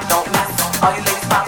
Your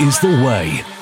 Is the way.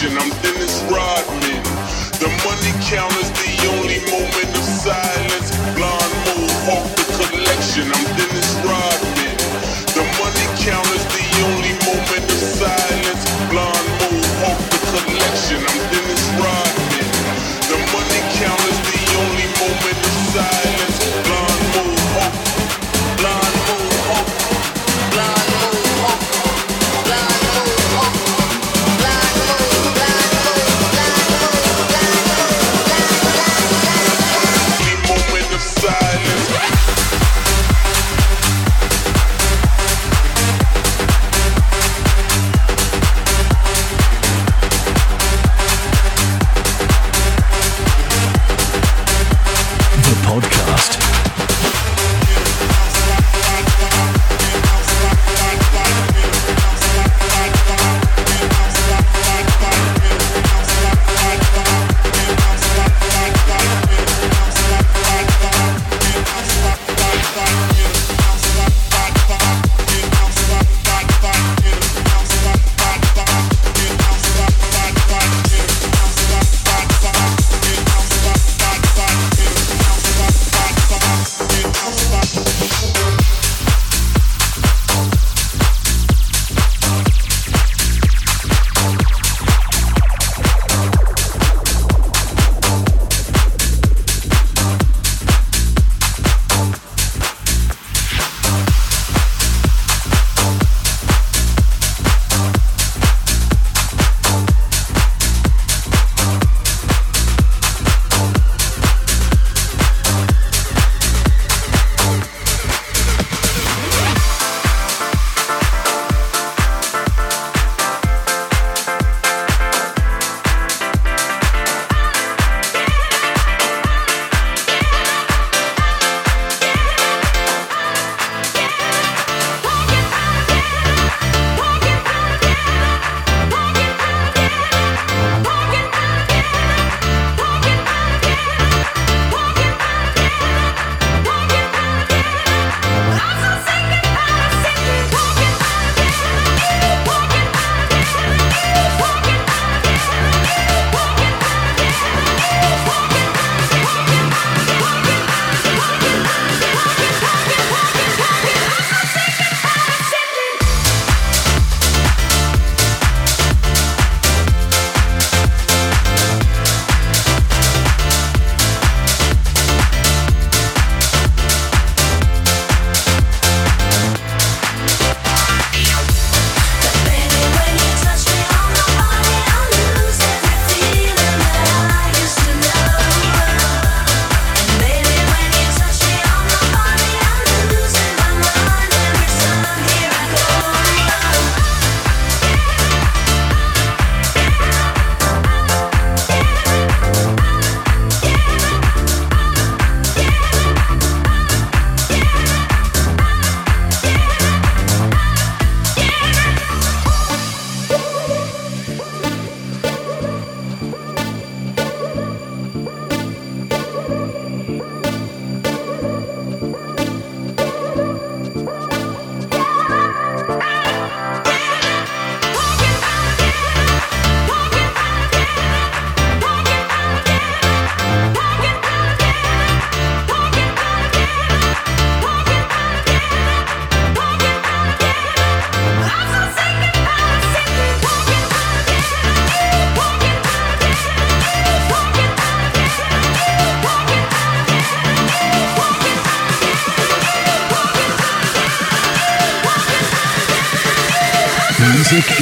Collection. I'm Dennis Rodman.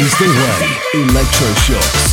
Is the way. Electroshocks.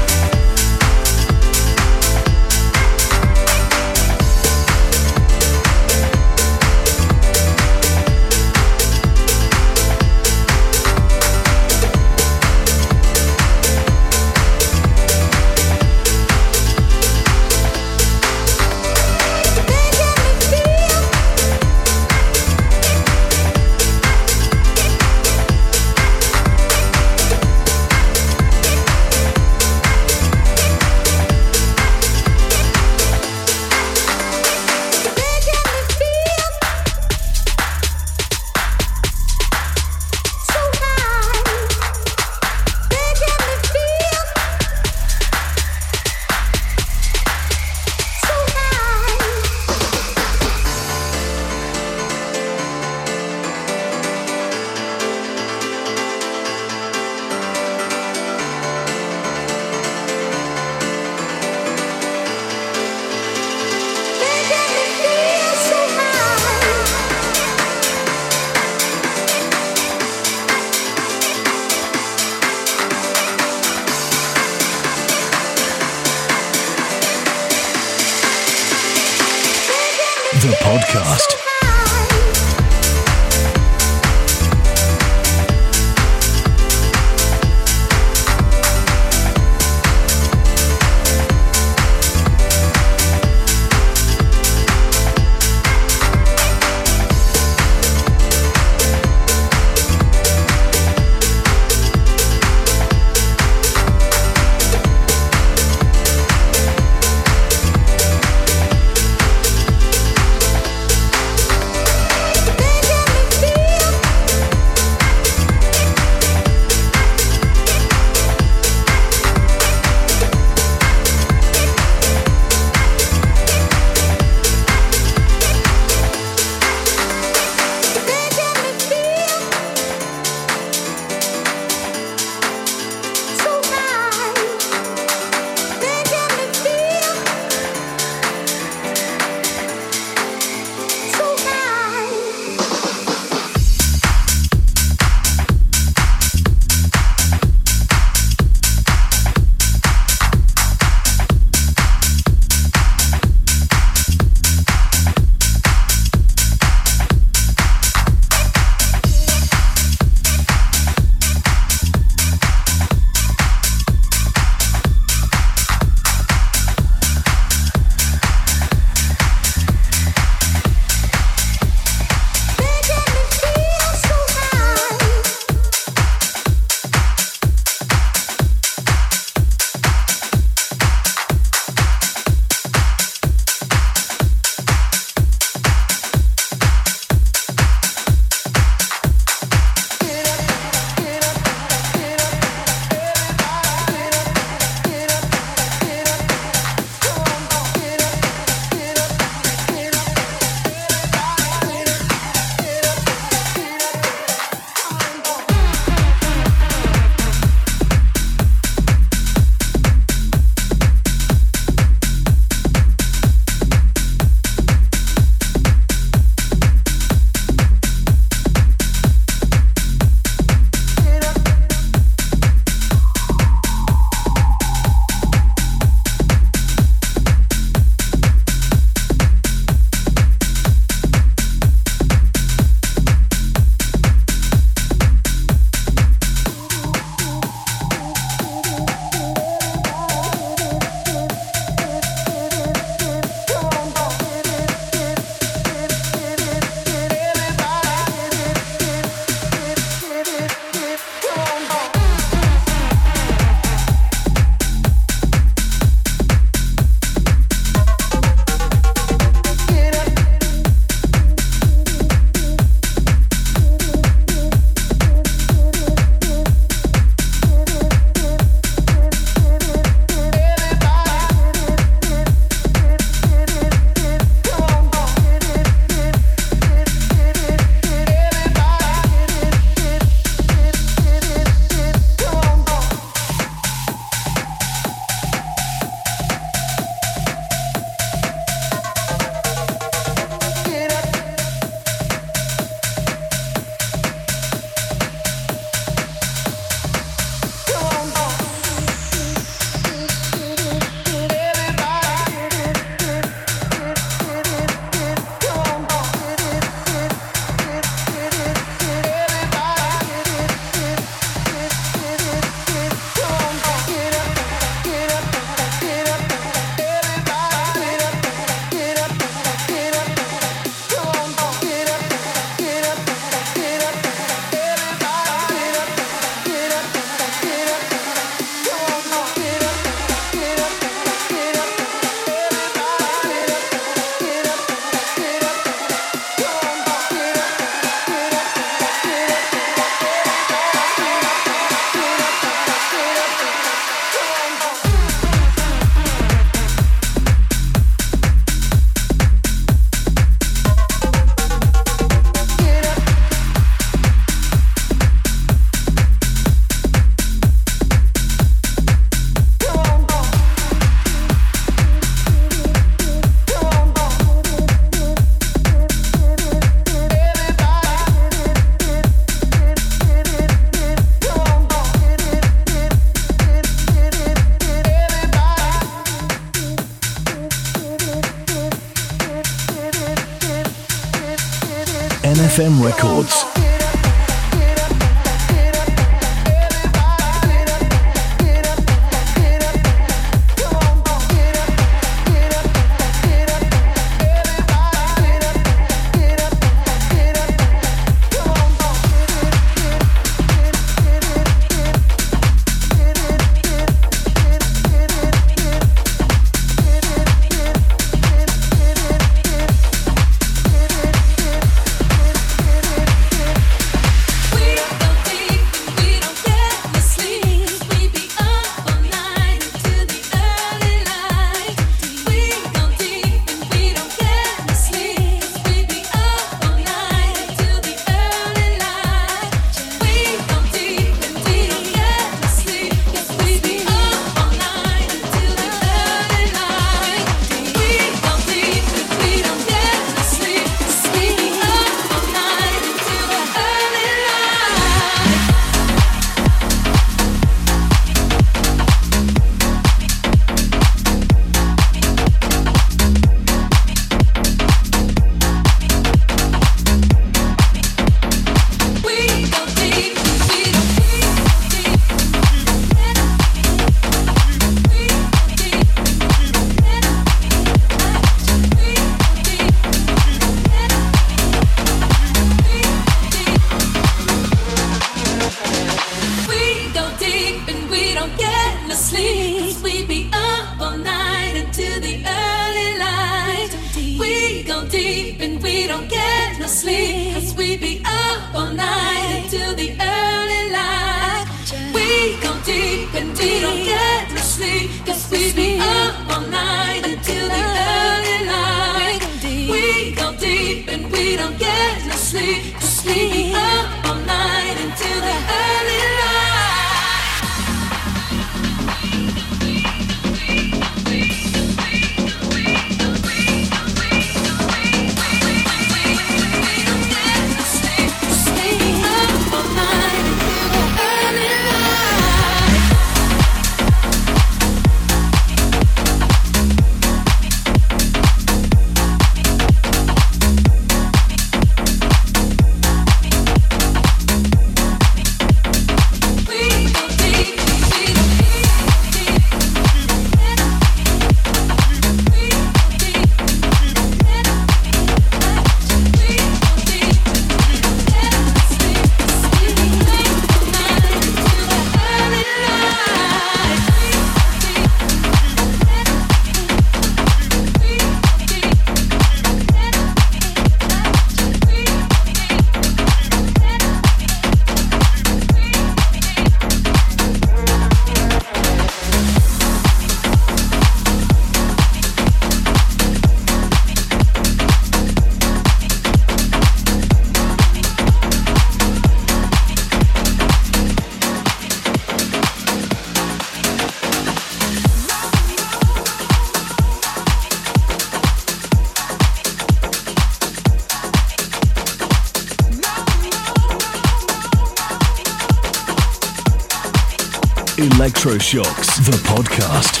Electroshocks, the podcast.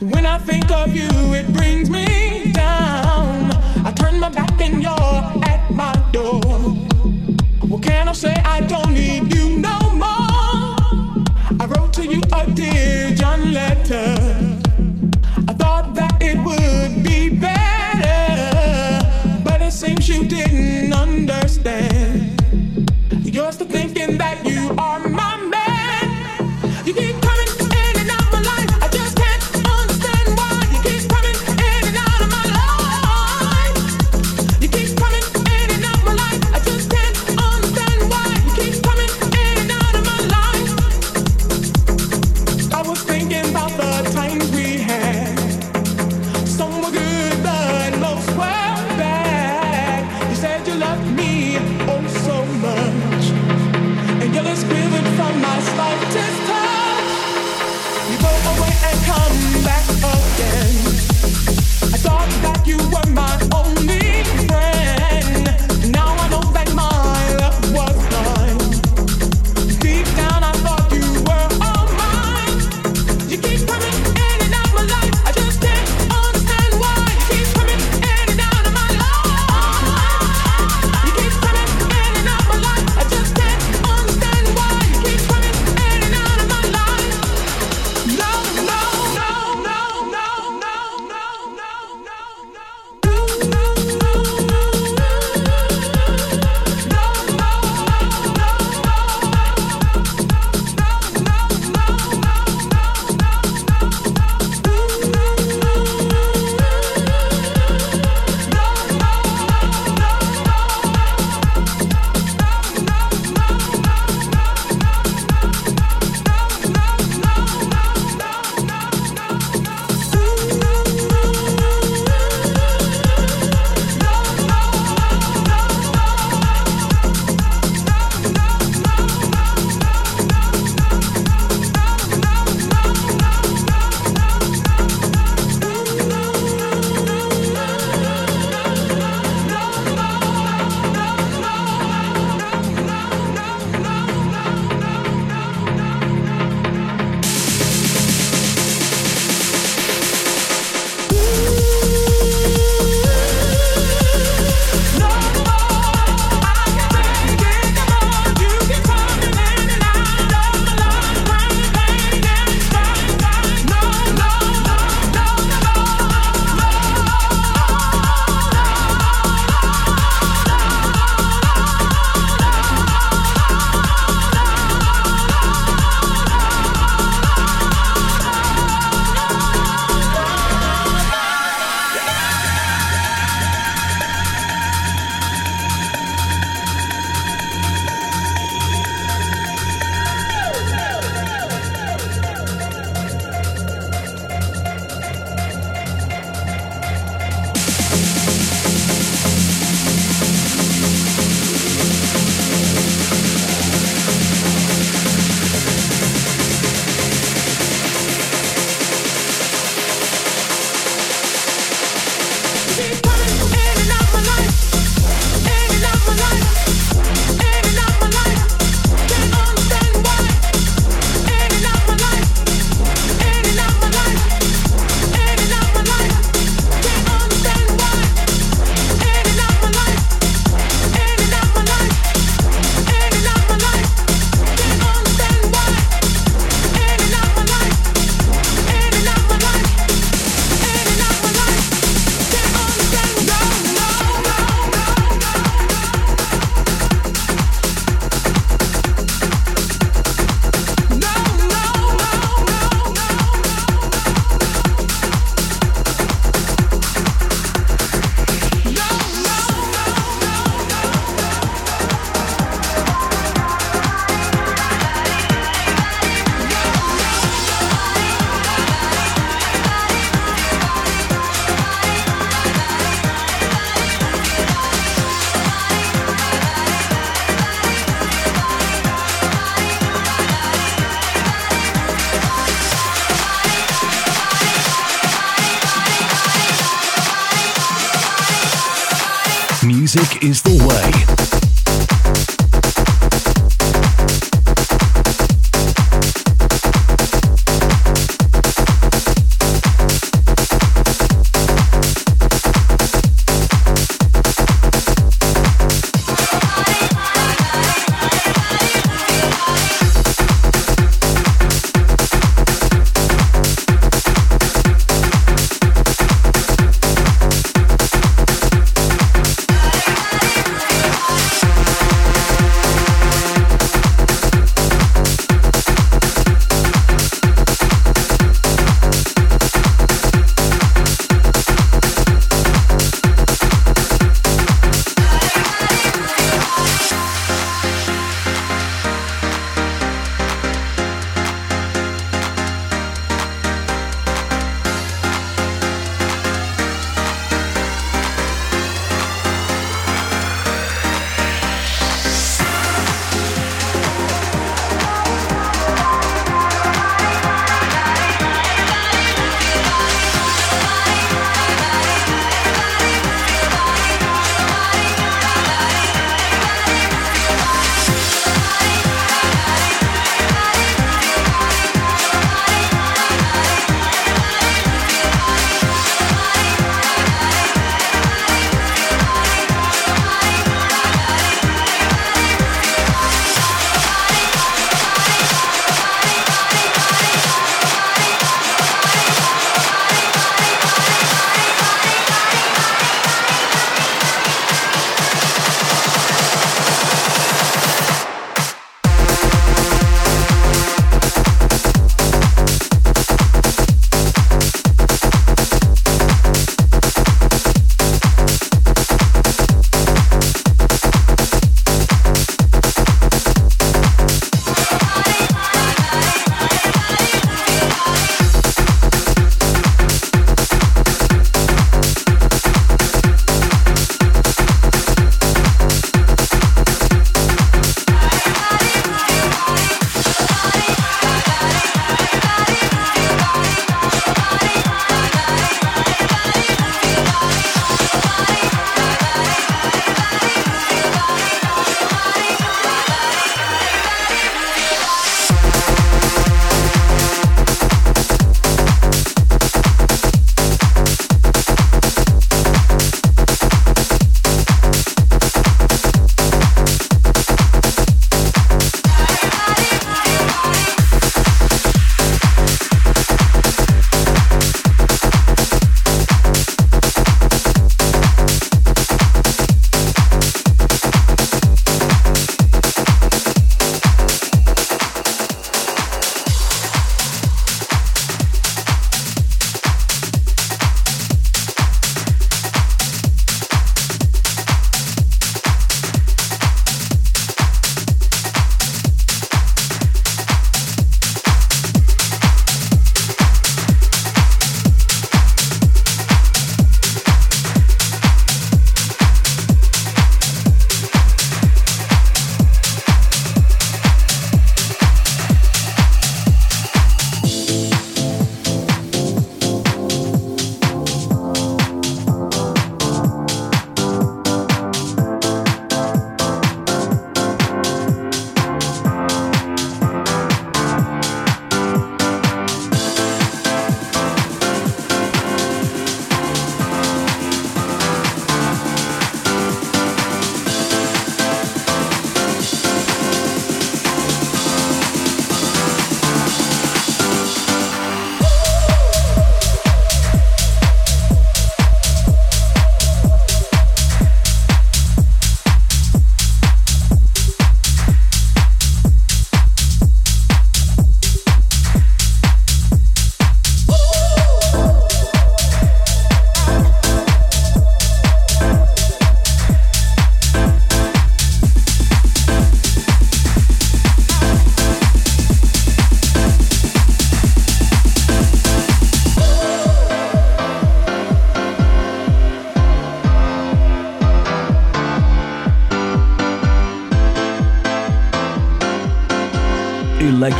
When I think of you, it brings me you didn't understand. You're still thinking that you are.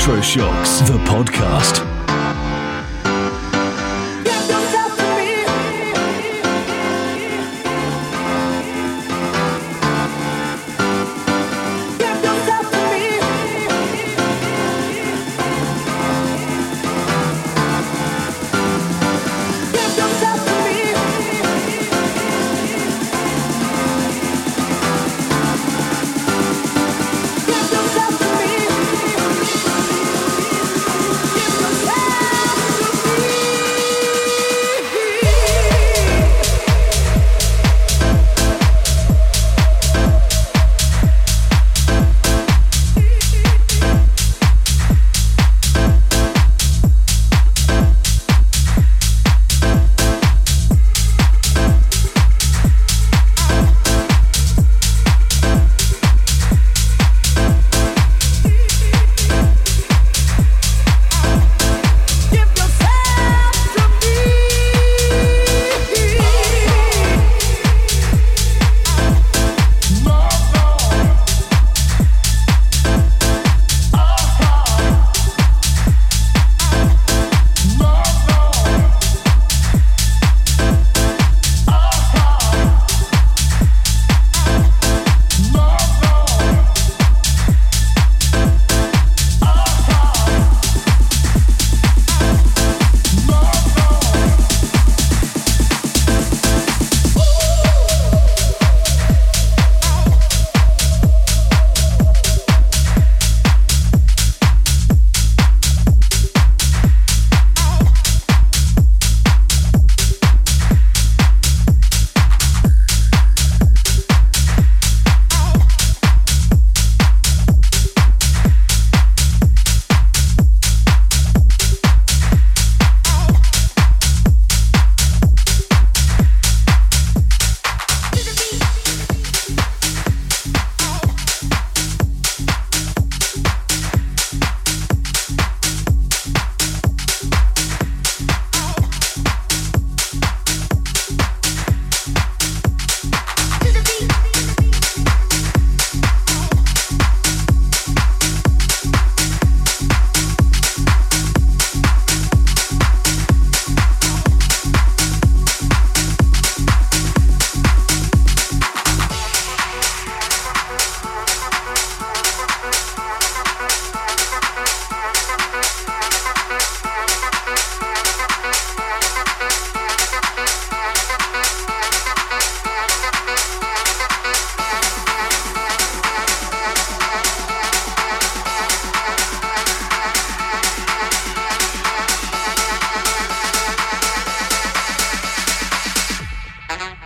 Electroshocks, the podcast.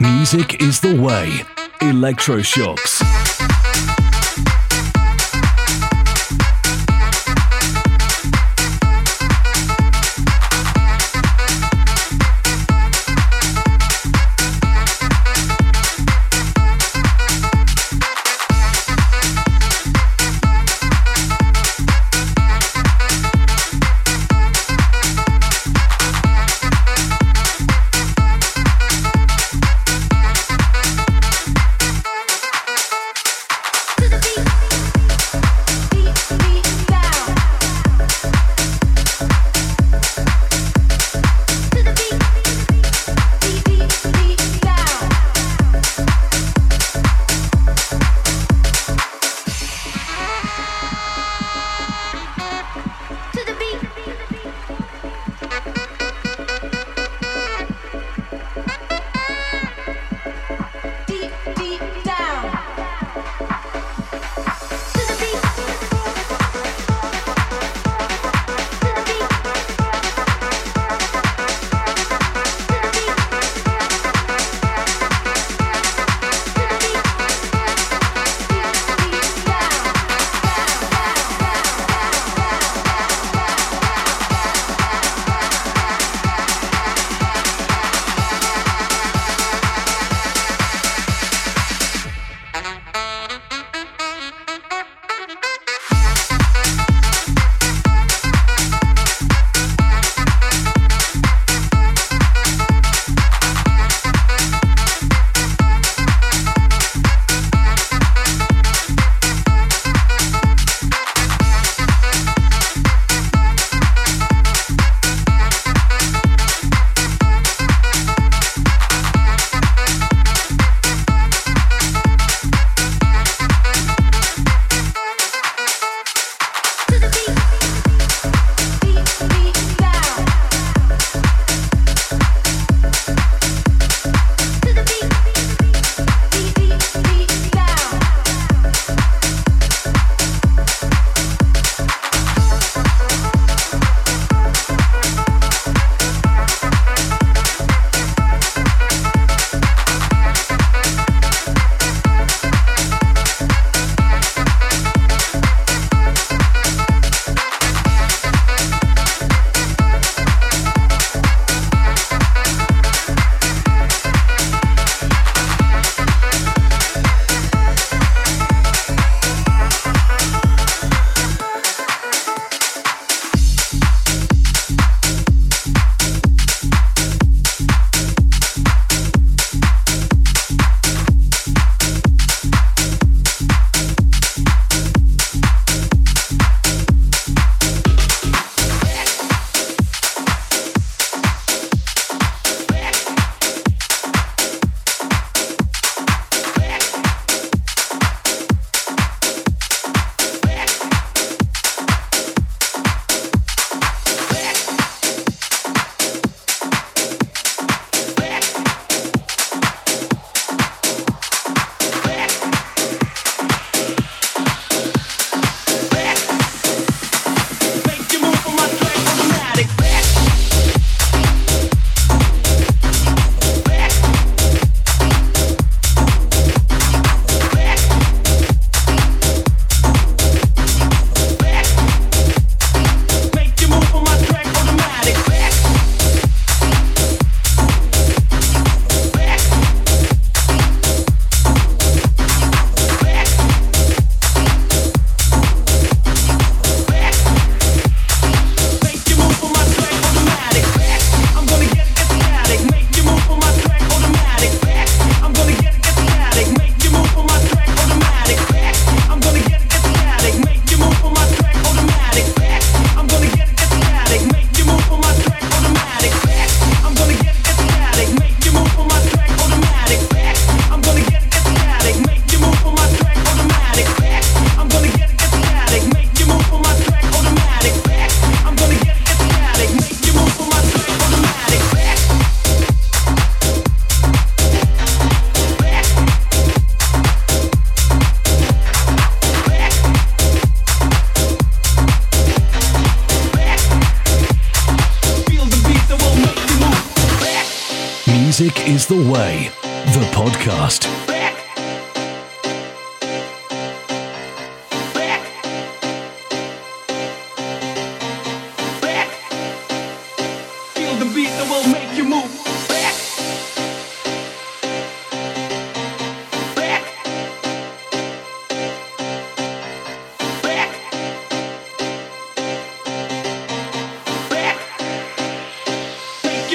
Music is the way. Electroshocks.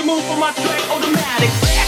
Move on my track automatic.